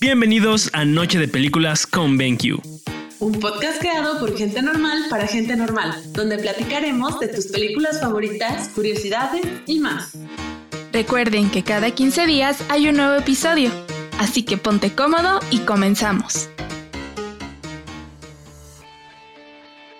Bienvenidos a Noche de Películas con BenQ. Un podcast creado por gente normal para gente normal, donde platicaremos de tus películas favoritas, curiosidades y más. Recuerden que cada 15 días hay un nuevo episodio, así que ponte cómodo y comenzamos.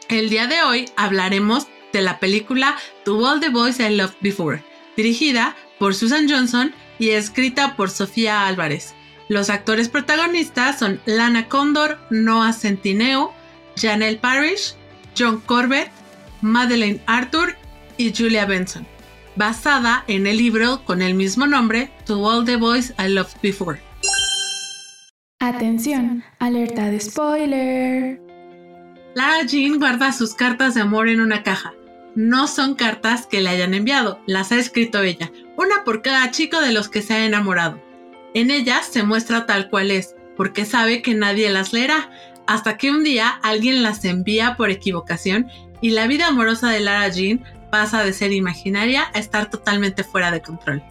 El día de hoy hablaremos de la película To All the Boys I Loved Before, dirigida por Susan Johnson y escrita por Sofía Álvarez. Los actores protagonistas son Lana Condor, Noah Centineo, Janelle Parrish, John Corbett, Madeleine Arthur y Julia Benson, basada en el libro con el mismo nombre, To All the Boys I Loved Before. Atención, alerta de spoiler. Lara Jean guarda sus cartas de amor en una caja. No son cartas que le hayan enviado, las ha escrito ella, una por cada chico de los que se ha enamorado. En ellas se muestra tal cual es, porque sabe que nadie las leerá, hasta que un día alguien las envía por equivocación y la vida amorosa de Lara Jean pasa de ser imaginaria a estar totalmente fuera de control.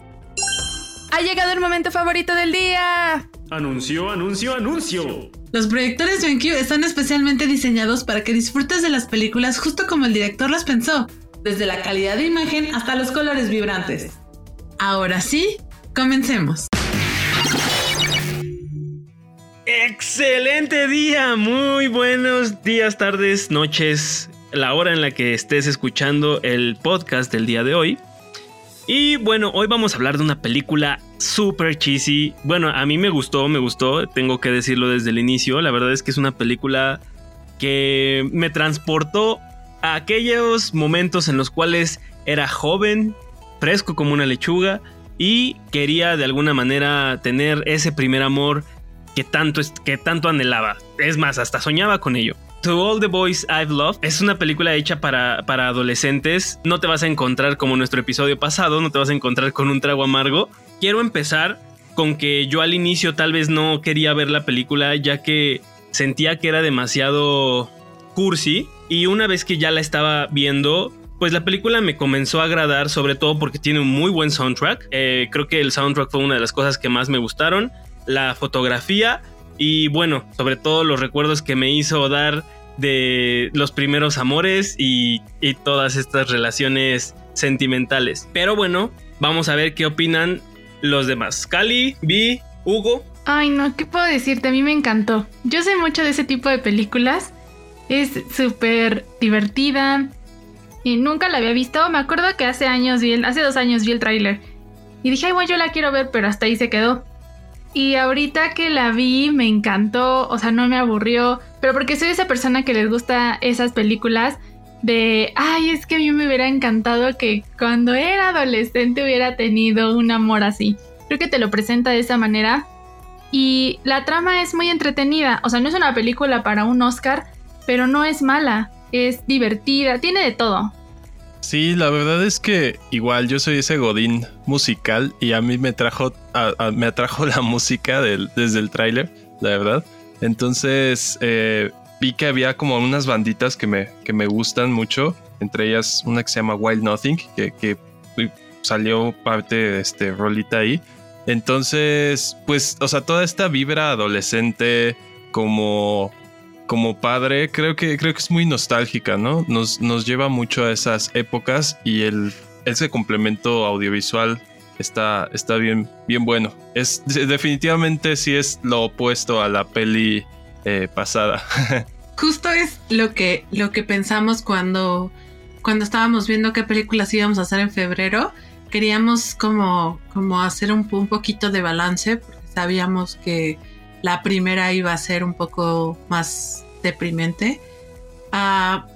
Ha llegado el momento favorito del día. Anuncio, anuncio, anuncio. Los proyectores BenQ están especialmente diseñados para que disfrutes de las películas justo como el director las pensó, desde la calidad de imagen hasta los colores vibrantes. Ahora sí, comencemos. Excelente día, muy buenos días, tardes, noches, la hora en la que estés escuchando el podcast del día de hoy. Y bueno, hoy vamos a hablar de una película super cheesy. Bueno, a mí me gustó, me gustó, tengo que decirlo desde el inicio. La verdad es que es una película que me transportó a aquellos momentos en los cuales era joven, fresco como una lechuga y quería de alguna manera tener ese primer amor que tanto, que tanto anhelaba. Es más, hasta soñaba con ello. To All the Boys I've Loved es una película hecha para, para adolescentes. No te vas a encontrar como nuestro episodio pasado, no te vas a encontrar con un trago amargo. Quiero empezar con que yo al inicio tal vez no quería ver la película ya que sentía que era demasiado cursi y una vez que ya la estaba viendo pues la película me comenzó a agradar sobre todo porque tiene un muy buen soundtrack eh, creo que el soundtrack fue una de las cosas que más me gustaron la fotografía y bueno, sobre todo los recuerdos que me hizo dar de los primeros amores y, todas estas relaciones sentimentales. Pero bueno, vamos a ver qué opinan los demás. Cali, Vi, Hugo. Ay, no, ¿qué puedo decirte? A mí me encantó. Yo sé mucho de ese tipo de películas. Es súper divertida. Y nunca la había visto. Me acuerdo que hace años vi el, hace dos años vi el tráiler. Y dije, ay, bueno, yo la quiero ver, pero hasta ahí se quedó. Y ahorita que la vi me encantó, o sea, no me aburrió, pero porque soy esa persona que les gusta esas películas de, ay, es que a mí me hubiera encantado que cuando era adolescente hubiera tenido un amor así. Creo que te lo presenta de esa manera. Y la trama es muy entretenida, o sea, no es una película para un Oscar, pero no es mala, es divertida, tiene de todo. Sí, la verdad es que igual yo soy ese godín musical y a mí me trajo, me atrajo la música desde el tráiler, la verdad. Entonces eh, vi que había como unas banditas que me, que me gustan mucho, entre ellas una que se llama Wild Nothing, que, salió parte de este rolita ahí. Entonces, pues, o sea, toda esta vibra adolescente como como padre, creo que, creo que es muy nostálgica, ¿no? Nos, nos lleva mucho a esas épocas y el, ese complemento audiovisual está, está bien, bien bueno. Es, definitivamente sí es lo opuesto a la peli eh, pasada. Justo es lo que, lo que pensamos cuando, cuando estábamos viendo qué películas íbamos a hacer en febrero. Queríamos como, como hacer un, un poquito de balance, porque sabíamos que la primera iba a ser un poco más deprimente. Ah,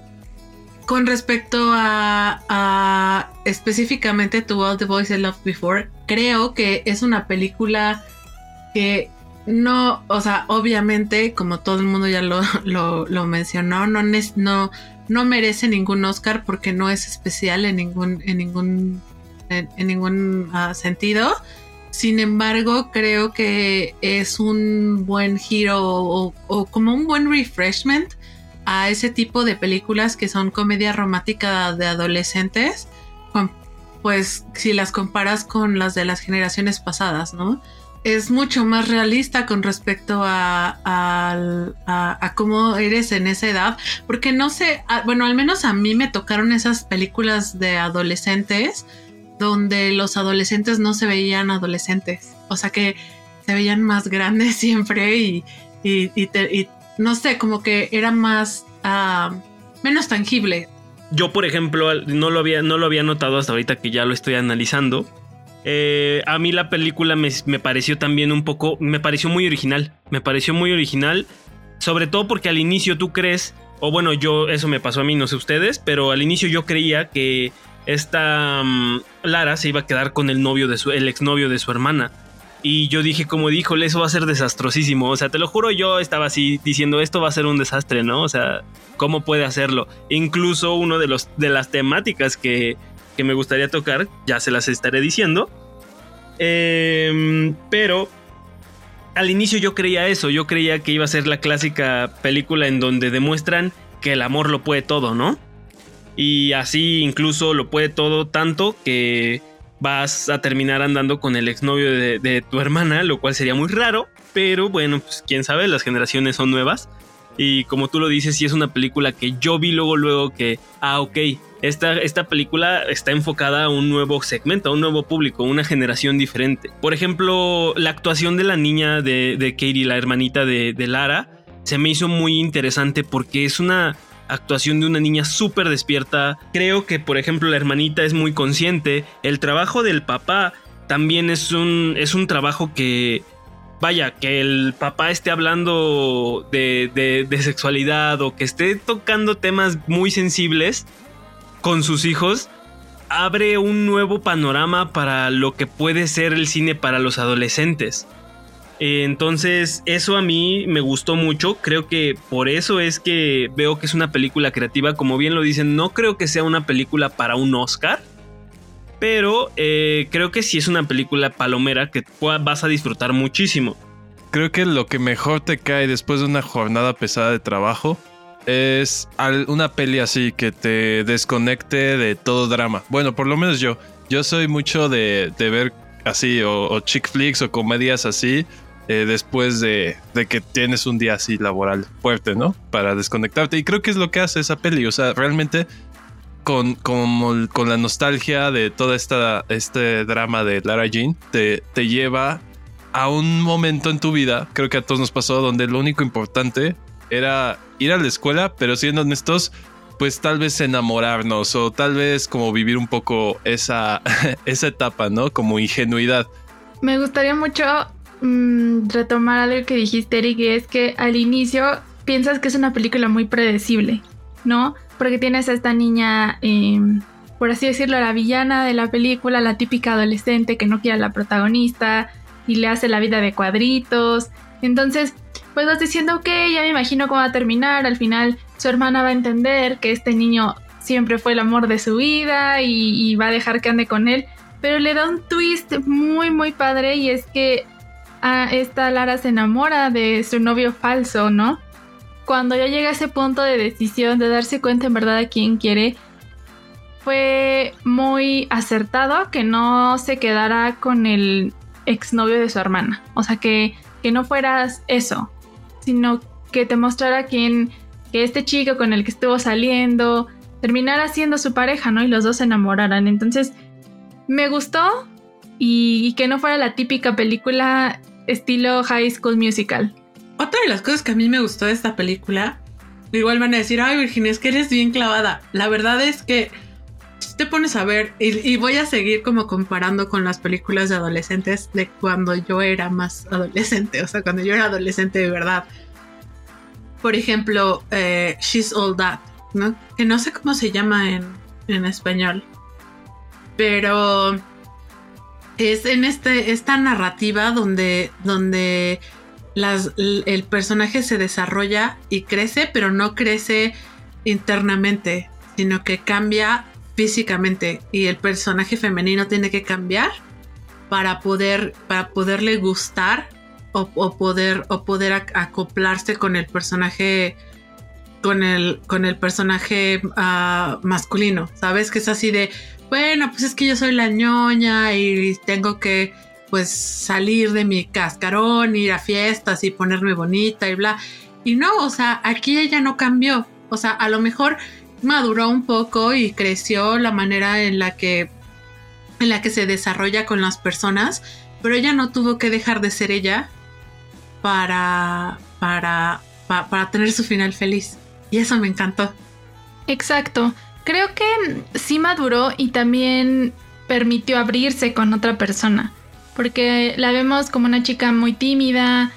con respecto a, específicamente To All the Boys I Loved Before, creo que es una película que no, o sea, obviamente, como todo el mundo ya lo, lo, mencionó, no, no, no merece ningún Oscar porque no es especial en ningún, en ningún, en, ningún ah, sentido. Sin embargo, creo que es un buen giro o, como un buen refreshment a ese tipo de películas que son comedia romántica de adolescentes. pues si las comparas con las de las generaciones pasadas, ¿no? Es mucho más realista con respecto a, cómo eres en esa edad, porque no sé, bueno, al menos a mí me tocaron esas películas de adolescentes donde los adolescentes no se veían adolescentes, o sea que se veían más grandes siempre y, y, no sé, como que era más, ah, menos tangible, yo, por ejemplo, no lo había, no lo había notado hasta ahorita que ya lo estoy analizando. Eh, a mí la película me, pareció también un poco, me pareció muy original, me pareció muy original, sobre todo porque al inicio tú crees, o bueno, yo, eso me pasó a mí, no sé ustedes, pero al inicio yo creía que esta mm, Lara se iba a quedar con el novio de su, el exnovio de su hermana. Y yo dije, como dijo, eso va a ser desastrosísimo. O sea, te lo juro, yo estaba así diciendo, esto va a ser un desastre, ¿no? O sea, ¿cómo puede hacerlo? Incluso uno de, los, de las temáticas que, que me gustaría tocar, ya se las estaré diciendo. Em, pero al inicio yo creía eso, yo creía que iba a ser la clásica película en donde demuestran que el amor lo puede todo, ¿no? Y así incluso lo puede todo tanto que vas a terminar andando con el exnovio de, tu hermana, lo cual sería muy raro, pero bueno, pues quién sabe, las generaciones son nuevas. Y como tú lo dices, sí es una película que yo vi luego, luego que, ah, ok, esta, esta película está enfocada a un nuevo segmento, a un nuevo público, una generación diferente. Por ejemplo, la actuación de la niña de, de Katie, la hermanita de, de Lara, se me hizo muy interesante porque es una actuación de una niña súper despierta. Creo que, por ejemplo, la hermanita es muy consciente. El trabajo del papá también es un, es un trabajo que, vaya, que el papá esté hablando de, de, sexualidad o que esté tocando temas muy sensibles con sus hijos, abre un nuevo panorama para lo que puede ser el cine para los adolescentes. Entonces, eso a mí me gustó mucho. Creo que por eso es que veo que es una película creativa. Como bien lo dicen, no creo que sea una película para un Oscar. Pero eh, creo que sí es una película palomera que vas a disfrutar muchísimo. Creo que lo que mejor te cae después de una jornada pesada de trabajo es una peli así que te desconecte de todo drama. Bueno, por lo menos yo. Yo soy mucho de, ver así o chick flicks o comedias así eh, después de, que tienes un día así laboral fuerte, ¿no? Para desconectarte. Y creo que es lo que hace esa peli. O sea, realmente con, con, con la nostalgia de toda esta este drama de Lara Jean, te, te lleva a un momento en tu vida, creo que a todos nos pasó, donde lo único importante era ir a la escuela, pero siendo honestos, pues tal vez enamorarnos o tal vez como vivir un poco esa, esa etapa, ¿no? Como ingenuidad. Me gustaría mucho Mm, retomar algo que dijiste, Eric, y es que al inicio piensas que es una película muy predecible, ¿no? Porque tienes a esta niña, em, por así decirlo, la villana de la película, la típica adolescente que no quiere a la protagonista y le hace la vida de cuadritos. Entonces, pues vas diciendo, ok, ya me imagino cómo va a terminar. Al final, su hermana va a entender que este niño siempre fue el amor de su vida y, y va a dejar que ande con él. Pero le da un twist muy, muy padre y es que esta Lara se enamora de su novio falso, ¿no? Cuando ya llega a ese punto de decisión de darse cuenta en verdad a quién quiere, fue muy acertado que no se quedara con el exnovio de su hermana. O sea, que, que no fueras eso, sino que te mostrara quién, que este chico con el que estuvo saliendo terminara siendo su pareja, ¿no? Y los dos se enamoraran. Entonces, me gustó y, que no fuera la típica película estilo High School Musical. Otra de las cosas que a mí me gustó de esta película, igual van a decir, ay Virginia, es que eres bien clavada. La verdad es que te pones a ver, y, voy a seguir como comparando con las películas de adolescentes de cuando yo era más adolescente, o sea, cuando yo era adolescente de verdad. Por ejemplo, eh, She's All That, ¿no? Que no sé cómo se llama en, en español. Pero es en este, esta narrativa donde, donde el personaje se desarrolla y crece, pero no crece internamente, sino que cambia físicamente. Y el personaje femenino tiene que cambiar para poder para poderle gustar o, poder o poder acoplarse con el personaje con el, con el personaje ah, masculino, ¿sabes? Que es así de, bueno, pues es que yo soy la ñoña y tengo que pues salir de mi cascarón, ir a fiestas y ponerme bonita y bla. Y no, o sea, aquí ella no cambió. O sea, a lo mejor maduró un poco y creció la manera en la que en la que se desarrolla con las personas, pero ella no tuvo que dejar de ser ella para para para tener su final feliz. Y eso me encantó. Exacto. Creo que sí maduró y también permitió abrirse con otra persona. Porque la vemos como una chica muy tímida,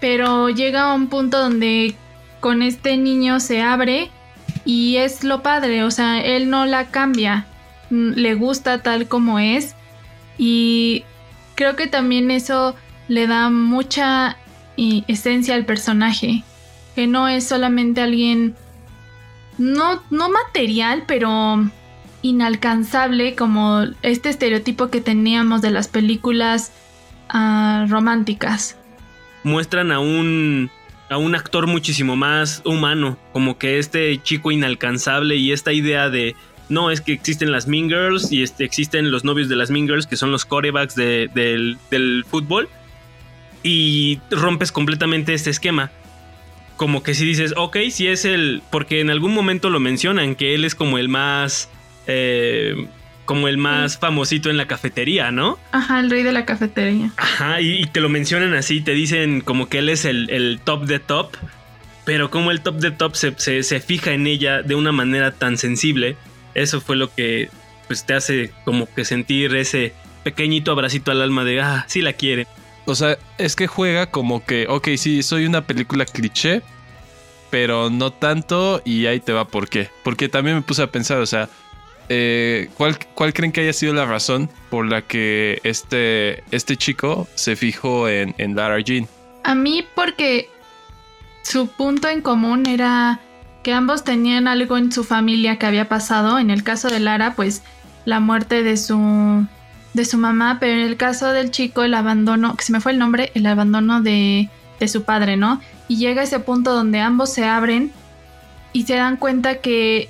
pero llega a un punto donde con este niño se abre y es lo padre, o sea, él no la cambia, le gusta tal como es y creo que también eso le da mucha esencia al personaje, que no es solamente alguien no, no material, pero inalcanzable como este estereotipo que teníamos de las películas ah, románticas. Muestran a un a un actor muchísimo más humano, como que este chico inalcanzable y esta idea de no, es que existen las Mean Girls y este, existen los novios de las Mean Girls que son los corebacks del, del fútbol y rompes completamente este esquema. Como que si dices, ok, si es el. Porque en algún momento lo mencionan, que él es como el más. Eh, como el más famosito en la cafetería, ¿no? Ajá, el rey de la cafetería. Ajá, y, te lo mencionan así, te dicen como que él es el, top de top, pero como el top de top se, se, fija en ella de una manera tan sensible, eso fue lo que pues te hace como que sentir ese pequeñito abracito al alma de, ah, sí la quiere. O sea, es que juega como que, ok, sí, soy una película cliché, pero no tanto y ahí te va por qué. Porque también me puse a pensar, o sea, eh, ¿cuál, ¿cuál, creen que haya sido la razón por la que este, este chico se fijó en, en Lara Jean? A mí porque su punto en común era que ambos tenían algo en su familia que había pasado. En el caso de Lara, pues la muerte de su de su mamá, pero en el caso del chico, el abandono, que se me fue el nombre, el abandono de, de su padre, ¿no? Y llega ese punto donde ambos se abren y se dan cuenta que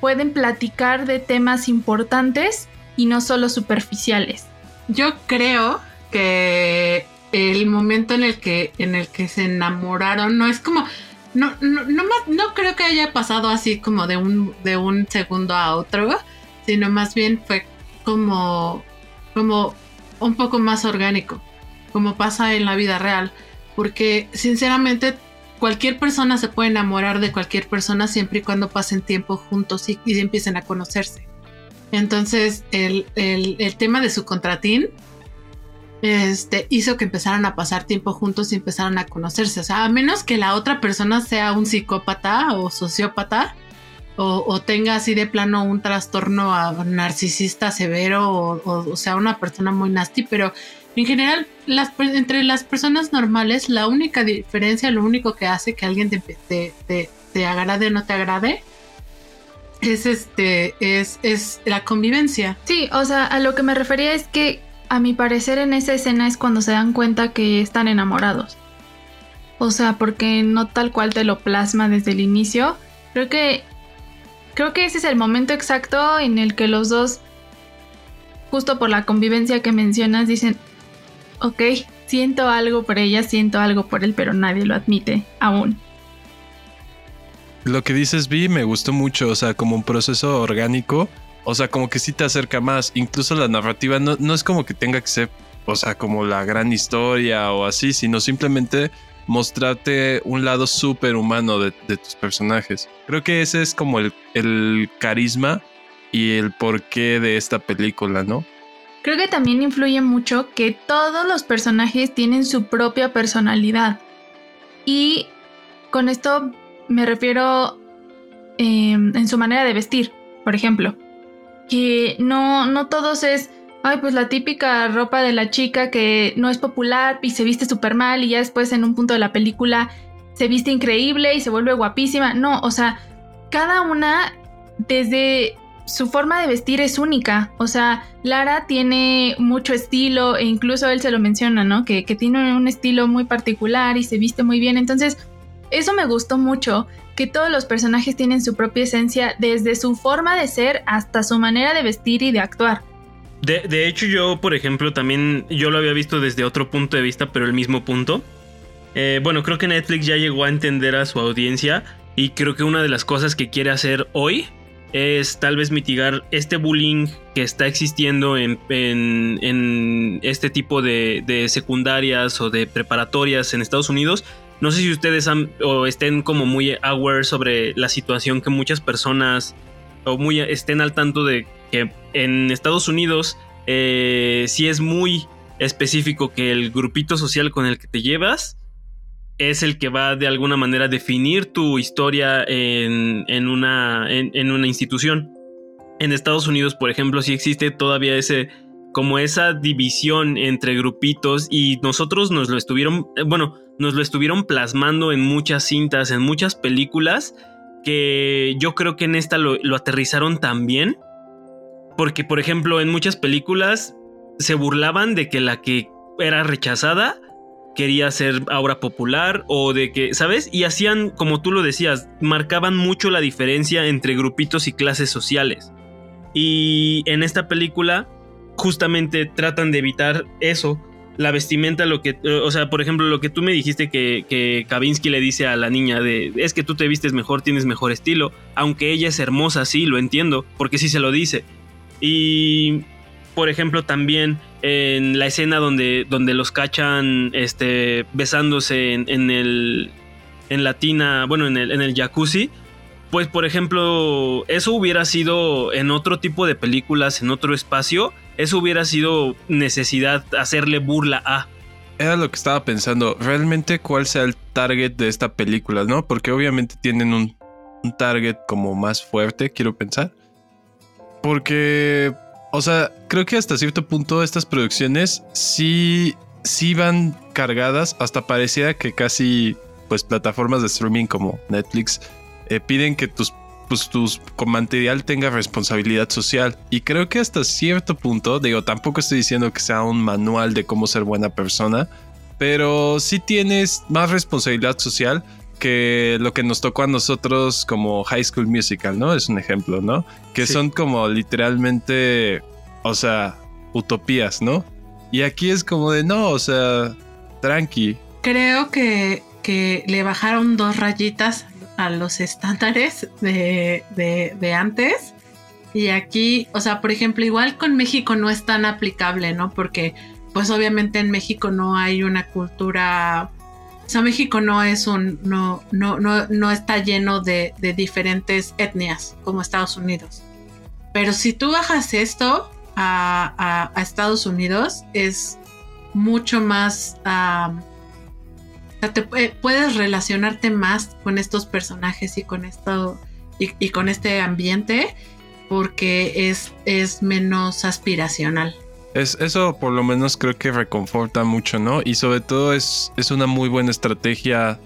pueden platicar de temas importantes y no solo superficiales. Yo creo que el momento en el que en el que se enamoraron no es como no no no, no creo que haya pasado así como de un de un segundo a otro, sino más bien fue como, como un poco más orgánico, como pasa en la vida real. Porque sinceramente cualquier persona se puede enamorar de cualquier persona siempre y cuando pasen tiempo juntos y, empiecen a conocerse. Entonces el, tema de su contratín este, hizo que empezaran a pasar tiempo juntos y empezaran a conocerse. O sea, a menos que la otra persona sea un psicópata o sociópata, o, tenga así de plano un trastorno narcisista severo o, sea una persona muy nasty, pero en general entre las personas normales la única diferencia, lo único que hace que alguien te, te, agrade o no te agrade es este es, es la convivencia. Sí, o sea, a lo que me refería es que a mi parecer en esa escena es cuando se dan cuenta que están enamorados. O sea, porque no tal cual te lo plasma desde el inicio. Creo que Creo que ese es el momento exacto en el que los dos, justo por la convivencia que mencionas, dicen, ok, siento algo por ella, siento algo por él, pero nadie lo admite aún. Lo que dices, Vi, me gustó mucho, o sea, como un proceso orgánico, o sea, como que sí te acerca más, incluso la narrativa no, no es como que tenga que ser, o sea, como la gran historia o así, sino simplemente mostrarte un lado súper humano de, tus personajes. Creo que ese es como el, carisma y el porqué de esta película, ¿no? Creo que también influye mucho que todos los personajes tienen su propia personalidad. Y con esto me refiero em, en su manera de vestir, por ejemplo. Que no, no todos es Ay, pues la típica ropa de la chica que no es popular y se viste súper mal y ya después en un punto de la película se viste increíble y se vuelve guapísima. No, o sea, cada una desde su forma de vestir es única. O sea, Lara tiene mucho estilo e incluso él se lo menciona, ¿no? Que, que tiene un estilo muy particular y se viste muy bien. Entonces, eso me gustó mucho, que todos los personajes tienen su propia esencia desde su forma de ser hasta su manera de vestir y de actuar. De, de, hecho, yo, por ejemplo, también yo lo había visto desde otro punto de vista, pero el mismo punto. Eh, bueno, creo que Netflix ya llegó a entender a su audiencia y creo que una de las cosas que quiere hacer hoy es tal vez mitigar este bullying que está existiendo en, en, este tipo de, de, secundarias o de preparatorias en Estados Unidos. No sé si ustedes han, o estén como muy aware sobre la situación que muchas personas o muy estén al tanto de que en Estados Unidos eh, sí es muy específico que el grupito social con el que te llevas es el que va de alguna manera a definir tu historia en, una, en, una institución. En Estados Unidos, por ejemplo, sí existe todavía ese como esa división entre grupitos y nosotros nos lo estuvieron, eh, bueno, nos lo estuvieron plasmando en muchas cintas, en muchas películas, que yo creo que en esta lo, lo aterrizaron también porque, por ejemplo, en muchas películas se burlaban de que la que era rechazada quería ser ahora popular o de que, ¿sabes? Y hacían, como tú lo decías, marcaban mucho la diferencia entre grupitos y clases sociales. Y en esta película justamente tratan de evitar eso. La vestimenta, lo que, o sea, por ejemplo, lo que tú me dijiste que, que Kavinsky le dice a la niña de, es que tú te vistes mejor, tienes mejor estilo, aunque ella es hermosa, sí, lo entiendo, porque sí se lo dice y, por ejemplo, también en la escena donde, donde los cachan este, besándose en, el. En la tina, bueno, en el, en el jacuzzi. Pues, por ejemplo, eso hubiera sido en otro tipo de películas, en otro espacio. Eso hubiera sido necesidad hacerle burla a. Era lo que estaba pensando. Realmente, ¿cuál sea el target de esta película, no? Porque obviamente tienen un, un target como más fuerte, quiero pensar. Porque, o sea, creo que hasta cierto punto estas producciones sí, sí van cargadas, hasta parecía que casi, pues, plataformas de streaming como Netflix eh, piden que tus pues tus material tenga responsabilidad social. Y creo que hasta cierto punto, digo, tampoco estoy diciendo que sea un manual de cómo ser buena persona, pero sí tienes más responsabilidad social que lo que nos tocó a nosotros como High School Musical, ¿no? Es un ejemplo, ¿no? Que son como literalmente, o sea, utopías, ¿no? Y aquí es como de, no, o sea, tranqui. Creo que, que le bajaron dos rayitas a los estándares de, de, de antes. Y aquí, o sea, por ejemplo, igual con México no es tan aplicable, ¿no? Porque pues obviamente en México no hay una cultura o sea, México no es un, no, no, no, no está lleno de, diferentes etnias como Estados Unidos. Pero si tú bajas esto a, Estados Unidos, es mucho más. te, puedes relacionarte más con estos personajes y con esto y, con este ambiente porque es, es menos aspiracional. Es, eso por lo menos creo que reconforta mucho, ¿no? Y sobre todo es, es una muy buena estrategia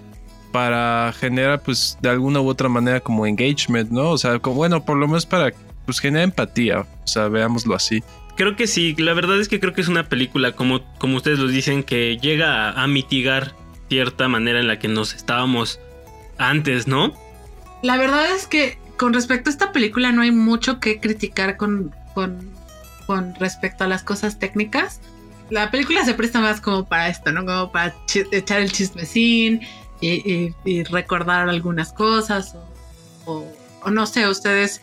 para generar, pues, de alguna u otra manera como engagement, ¿no? O sea, como, bueno, por lo menos para, pues, generar empatía, o sea, veámoslo así. Creo que sí, la verdad es que creo que es una película, como, como ustedes lo dicen, que llega a, mitigar cierta manera en la que nos estábamos antes, ¿no? La verdad es que con respecto a esta película no hay mucho que criticar con, con con respecto a las cosas técnicas. La película se presta más como para esto, ¿no? Como para echar el chismecín y, recordar algunas cosas o, no sé, ustedes...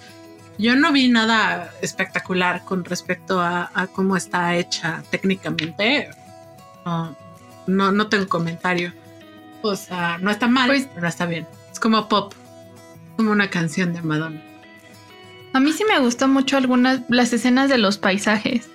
Yo no vi nada espectacular con respecto a, cómo está hecha técnicamente. No, no, tengo comentario. O sea, no está mal, pues pero no está bien. Es como pop, como una canción de Madonna. A mí sí me gustó mucho algunas las escenas de los paisajes.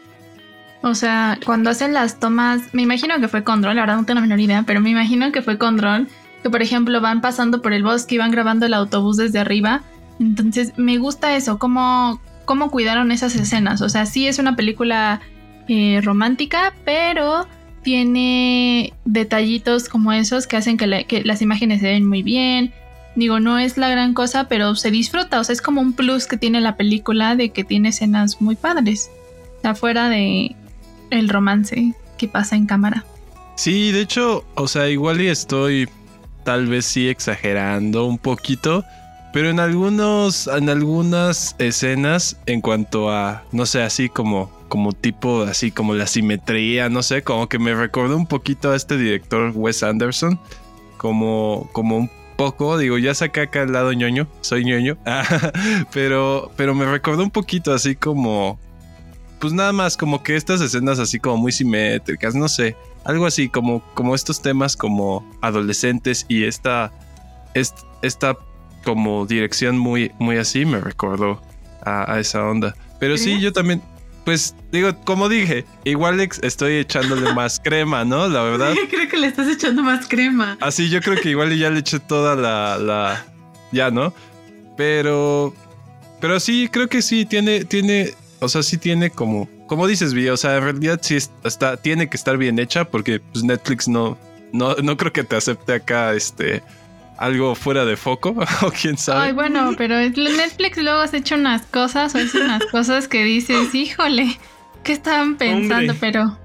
O sea, cuando hacen las tomas, me imagino que fue con dron, la verdad no tengo la menor idea, pero me imagino que fue con que por ejemplo van pasando por el bosque y van grabando el autobús desde arriba. Entonces me gusta eso, cómo, cómo cuidaron esas escenas. O sea, sí es una película eh, romántica, pero tiene detallitos como esos que hacen que, que las imágenes se ven muy bien, Digo, no es la gran cosa, pero se disfruta. O sea, es como un plus que tiene la película de que tiene escenas muy padres. Afuera de el romance que pasa en cámara. Sí, de hecho, o sea, igual y estoy tal vez sí exagerando un poquito, pero en algunos, en algunas escenas, en cuanto a, no sé, así como, como tipo, así como la simetría, no sé, como que me recordó un poquito a este director Wes Anderson, como, como un poco, digo, ya saqué acá el lado ñoño, soy ñoño, pero, pero me recordó un poquito así como, pues nada más, como que estas escenas así como muy simétricas, no sé, algo así como, como estos temas como adolescentes y esta, esta como dirección muy, muy así me recordó a, esa onda. Pero sí, yo también, pues digo, como dije, igual estoy echándole más crema, ¿no? La verdad. creo que le estás echando más crema. Así, yo creo que igual ya le eché toda la, la, ya, ¿no? Pero, pero sí, creo que sí, tiene, tiene, o sea, sí tiene como, como dices, Vi, o sea, en realidad sí está, tiene que estar bien hecha porque pues, Netflix no, no, no creo que te acepte acá, este, algo fuera de foco o quién sabe. Ay, bueno, pero Netflix luego has hecho unas cosas o hace unas cosas que dices, híjole, ¿qué estaban pensando? Pero...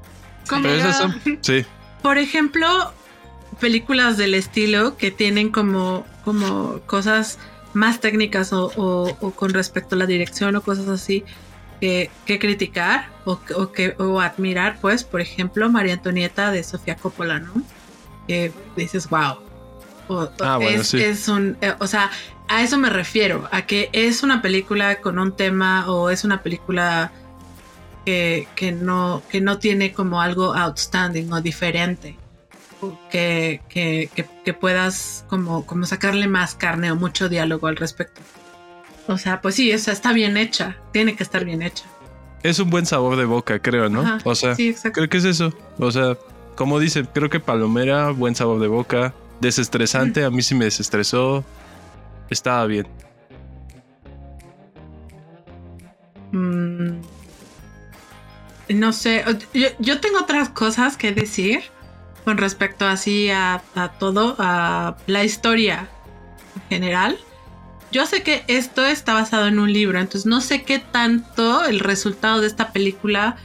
pero son, sí. Por ejemplo, películas del estilo que tienen como, como cosas más técnicas o, con respecto a la dirección o cosas así que, criticar o, que, o admirar, pues, por ejemplo, María Antonieta de Sofía Coppola, ¿no? Que dices, wow, Ah, es, un, eh, o sea, a eso me refiero, a que es una película con un tema o es una película que, no, que no tiene como algo outstanding o diferente. Que, que, puedas como, como sacarle más carne o mucho diálogo al respecto. O sea, pues sí, esa está bien hecha, tiene que estar bien hecha. Es un buen sabor de boca, creo, ¿no? o sea, creo que es eso. O sea, como dicen, creo que Palomera, buen sabor de boca desestresante, a mí sí me desestresó. Estaba bien. Mm, no sé, yo, tengo otras cosas que decir con respecto así a, todo, a la historia en general. Yo sé que esto está basado en un libro, entonces no sé qué tanto el resultado de esta película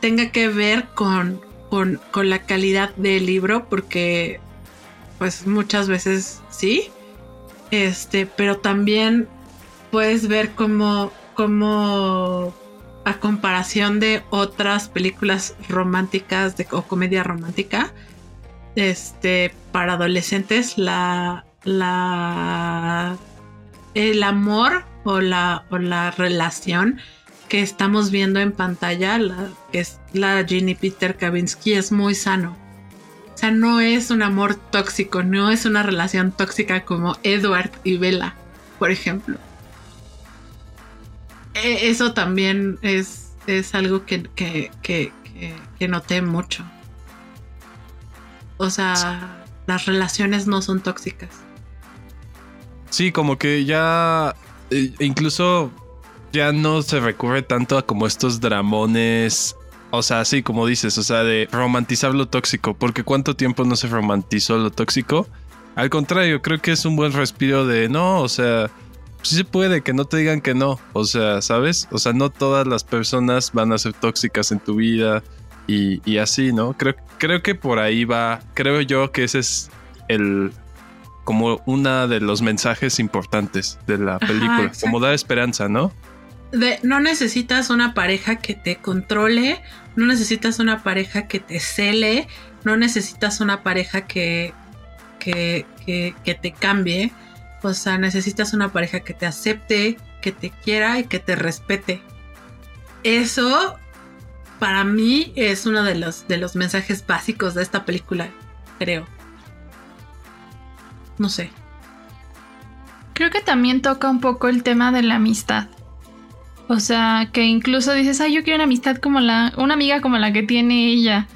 tenga que ver con, con, con la calidad del libro, porque pues muchas veces sí. Este, pero también puedes ver como, como a comparación de otras películas románticas de, o comedia romántica, este, para adolescentes, la, la, el amor o la, o la relación que estamos viendo en pantalla, la, que es la Ginny Peter Kavinsky, es muy sano. O sea, no es un amor tóxico, no es una relación tóxica como Edward y Bella, por ejemplo. E, eso también es, es algo que, que, noté mucho. O sea, las relaciones no son tóxicas. Sí, como que ya eh, incluso ya no se recurre tanto a como estos dramones o sea, sí, como dices, o sea, de romantizar lo tóxico, porque cuánto tiempo no se romantizó lo tóxico. Al contrario, creo que es un buen respiro de no, o sea, sí se puede que no te digan que no, o sea, ¿sabes? O sea, no todas las personas van a ser tóxicas en tu vida y, así, ¿no? Creo, creo que por ahí va, creo yo que ese es el, como uno de los mensajes importantes de la película, como dar esperanza, ¿no? No necesitas una pareja que te controle, no necesitas una pareja que te cele, no necesitas una pareja que, que, que, te cambie. O sea, necesitas una pareja que te acepte, que te quiera y que te respete. Eso para mí es uno de los, de los mensajes básicos de esta película, creo. No sé. Creo que también toca un poco el tema de la amistad. O sea, que incluso dices, ay, yo quiero una amistad como la, una amiga como la que tiene ella.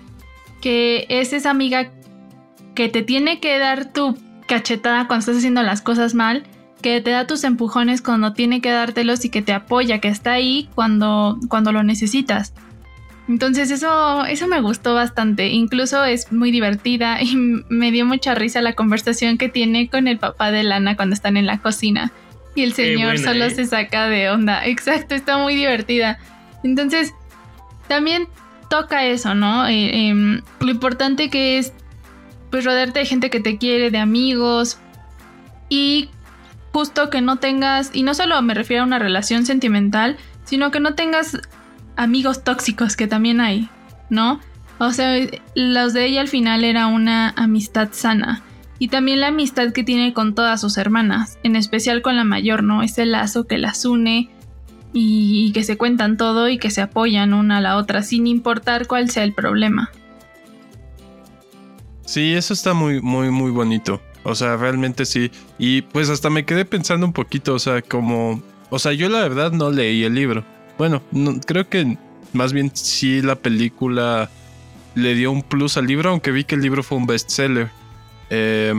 Que es esa amiga que te tiene que dar tu cachetada cuando estás haciendo las cosas mal, que te da tus empujones cuando tiene que dártelos y que te apoya, que está ahí cuando, cuando lo necesitas. Entonces eso, eso me gustó bastante. Incluso es muy divertida y me dio mucha risa la conversación que tiene con el papá de Lana cuando están en la cocina y el señor solo ¿eh? se saca de onda. Exacto, está muy divertida. Entonces, también toca eso, ¿no? Eh, em, lo importante que es pues rodearte de gente que te quiere, de amigos y justo que no tengas, y no solo me refiero a una relación sentimental, sino que no tengas amigos tóxicos que también hay, ¿no? O sea, los de ella al final era una amistad sana. Y también la amistad que tiene con todas sus hermanas, en especial con la mayor, ¿no? Ese lazo que las une y, que se cuentan todo y que se apoyan una a la otra sin importar cuál sea el problema. Sí, eso está muy, muy, muy bonito. O sea, realmente sí. Y pues hasta me quedé pensando un poquito, o sea, como... O sea, yo la verdad no leí el libro. Bueno, creo que más bien sí la película le dio un plus al libro, aunque vi que el libro fue un bestseller. Eh,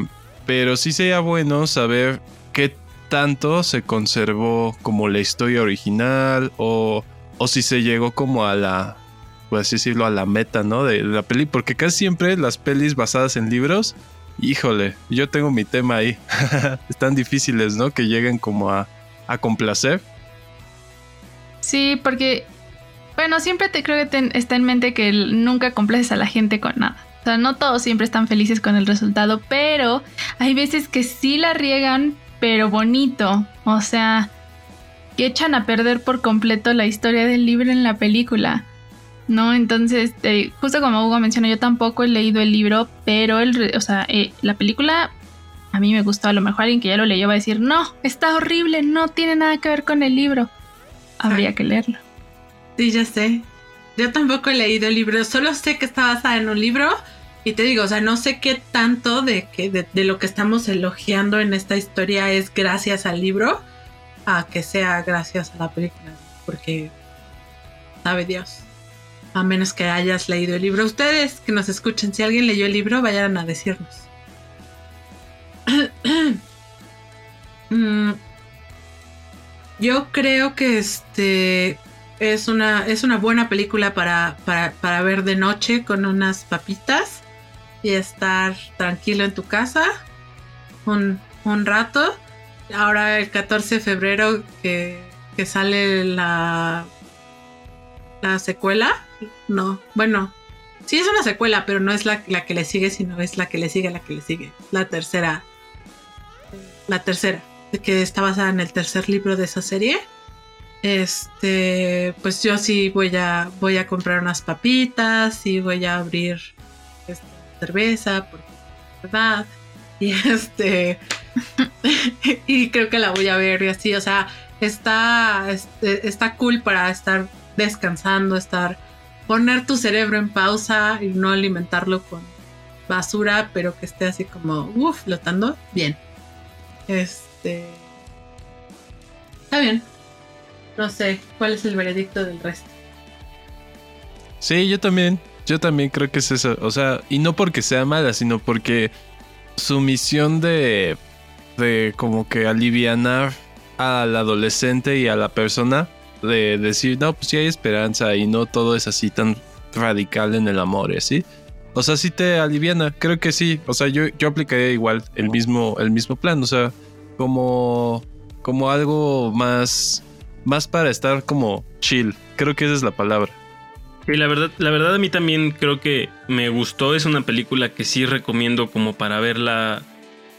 pero sí sería bueno saber qué tanto se conservó como la historia original o, o si se llegó como a la, por así decirlo, a la meta, ¿no? De, la peli, porque casi siempre las pelis basadas en libros, híjole, yo tengo mi tema ahí. Están difíciles, ¿no? Que lleguen como a, a complacer. Sí, porque, bueno, siempre te creo que está en mente que nunca complaces a la gente con nada. O sea, no todos siempre están felices con el resultado, pero hay veces que sí la riegan, pero bonito. O sea, que echan a perder por completo la historia del libro en la película. ¿No? Entonces, eh, justo como Hugo mencionó, yo tampoco he leído el libro, pero el, o sea, eh, la película a mí me gustó. A lo mejor alguien que ya lo leyó va a decir, no, está horrible, no tiene nada que ver con el libro habría que leerlo. Sí, ya sé. Yo tampoco he leído el libro, solo sé que está basada en un libro y te digo, o sea, no sé qué tanto de, que, de, lo que estamos elogiando en esta historia es gracias al libro a que sea gracias a la película, porque sabe Dios. A menos que hayas leído el libro. Ustedes que nos escuchen, si alguien leyó el libro, vayan a decirnos. mm, yo creo que este es una, es una buena película para, para, ver de noche con unas papitas y estar tranquilo en tu casa un, rato. Ahora el 14 de febrero que, sale la, la secuela. No, bueno, sí es una secuela, pero no es la, la que le sigue, sino es la que le sigue, la que le sigue. La tercera. La tercera que está basada en el tercer libro de esa serie. Este, pues yo sí voy a voy a comprar unas papitas y voy a abrir esta cerveza porque verdad y este y creo que la voy a ver y así, o sea, está este, está cool para estar descansando, estar poner tu cerebro en pausa y no alimentarlo con basura, pero que esté así como uff, flotando bien. Este este, está bien. No sé cuál es el veredicto del resto. Sí, yo también. Yo también creo que es eso. O sea, y no porque sea mala, sino porque su misión de, de como que alivianar al adolescente y a la persona, de decir, no, pues sí hay esperanza y no todo es así tan radical en el amor, ¿sí? O sea, sí te aliviana, creo que sí. O sea, yo, yo aplicaría igual el mismo, el mismo plan. O sea, como, como algo más, más para estar como chill. Creo que esa es la palabra. Sí, la verdad, la verdad a mí también creo que me gustó. Es una película que sí recomiendo como para verla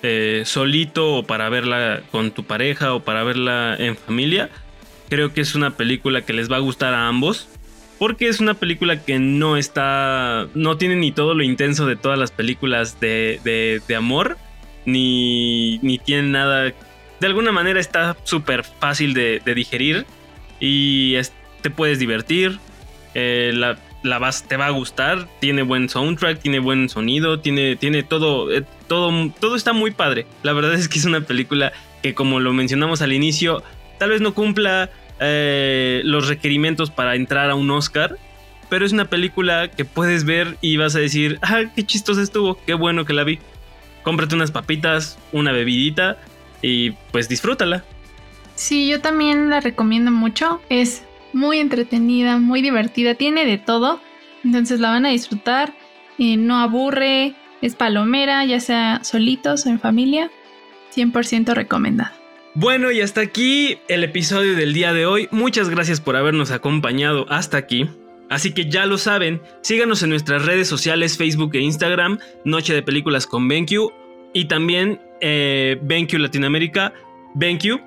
eh, solito o para verla con tu pareja o para verla en familia. Creo que es una película que les va a gustar a ambos. Porque es una película que no está. no tiene ni todo lo intenso de todas las películas de, de, de amor ni, ni tiene nada. De alguna manera está súper fácil de, digerir y te puedes divertir. Eh, la, la vas, te va a gustar. Tiene buen soundtrack, tiene buen sonido, tiene, tiene todo, eh, todo, todo está muy padre. La verdad es que es una película que, como lo mencionamos al inicio, tal vez no cumpla eh, los requerimientos para entrar a un Oscar. Pero es una película que puedes ver y vas a decir, ah, qué chistosa estuvo, qué bueno que la vi cómprate unas papitas, una bebidita y pues disfrútala. Sí, yo también la recomiendo mucho. Es muy entretenida, muy divertida, tiene de todo. Entonces la van a disfrutar. y no aburre, es palomera, ya sea solitos o en familia. 100% recomendada. Bueno, y hasta aquí el episodio del día de hoy. Muchas gracias por habernos acompañado hasta aquí. Así que ya lo saben, síganos en nuestras redes sociales Facebook e Instagram, Noche de Películas con BenQ y también eh, BenQ Latinoamérica, BenQ.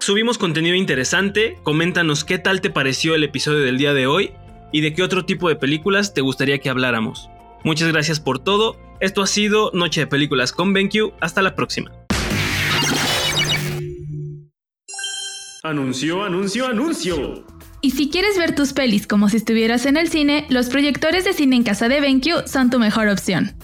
Subimos contenido interesante, coméntanos qué tal te pareció el episodio del día de hoy y de qué otro tipo de películas te gustaría que habláramos. Muchas gracias por todo, esto ha sido Noche de Películas con BenQ, hasta la próxima. Anuncio, anuncio, anuncio. Y si quieres ver tus pelis como si estuvieras en el cine, los proyectores de cine en casa de BenQ son tu mejor opción.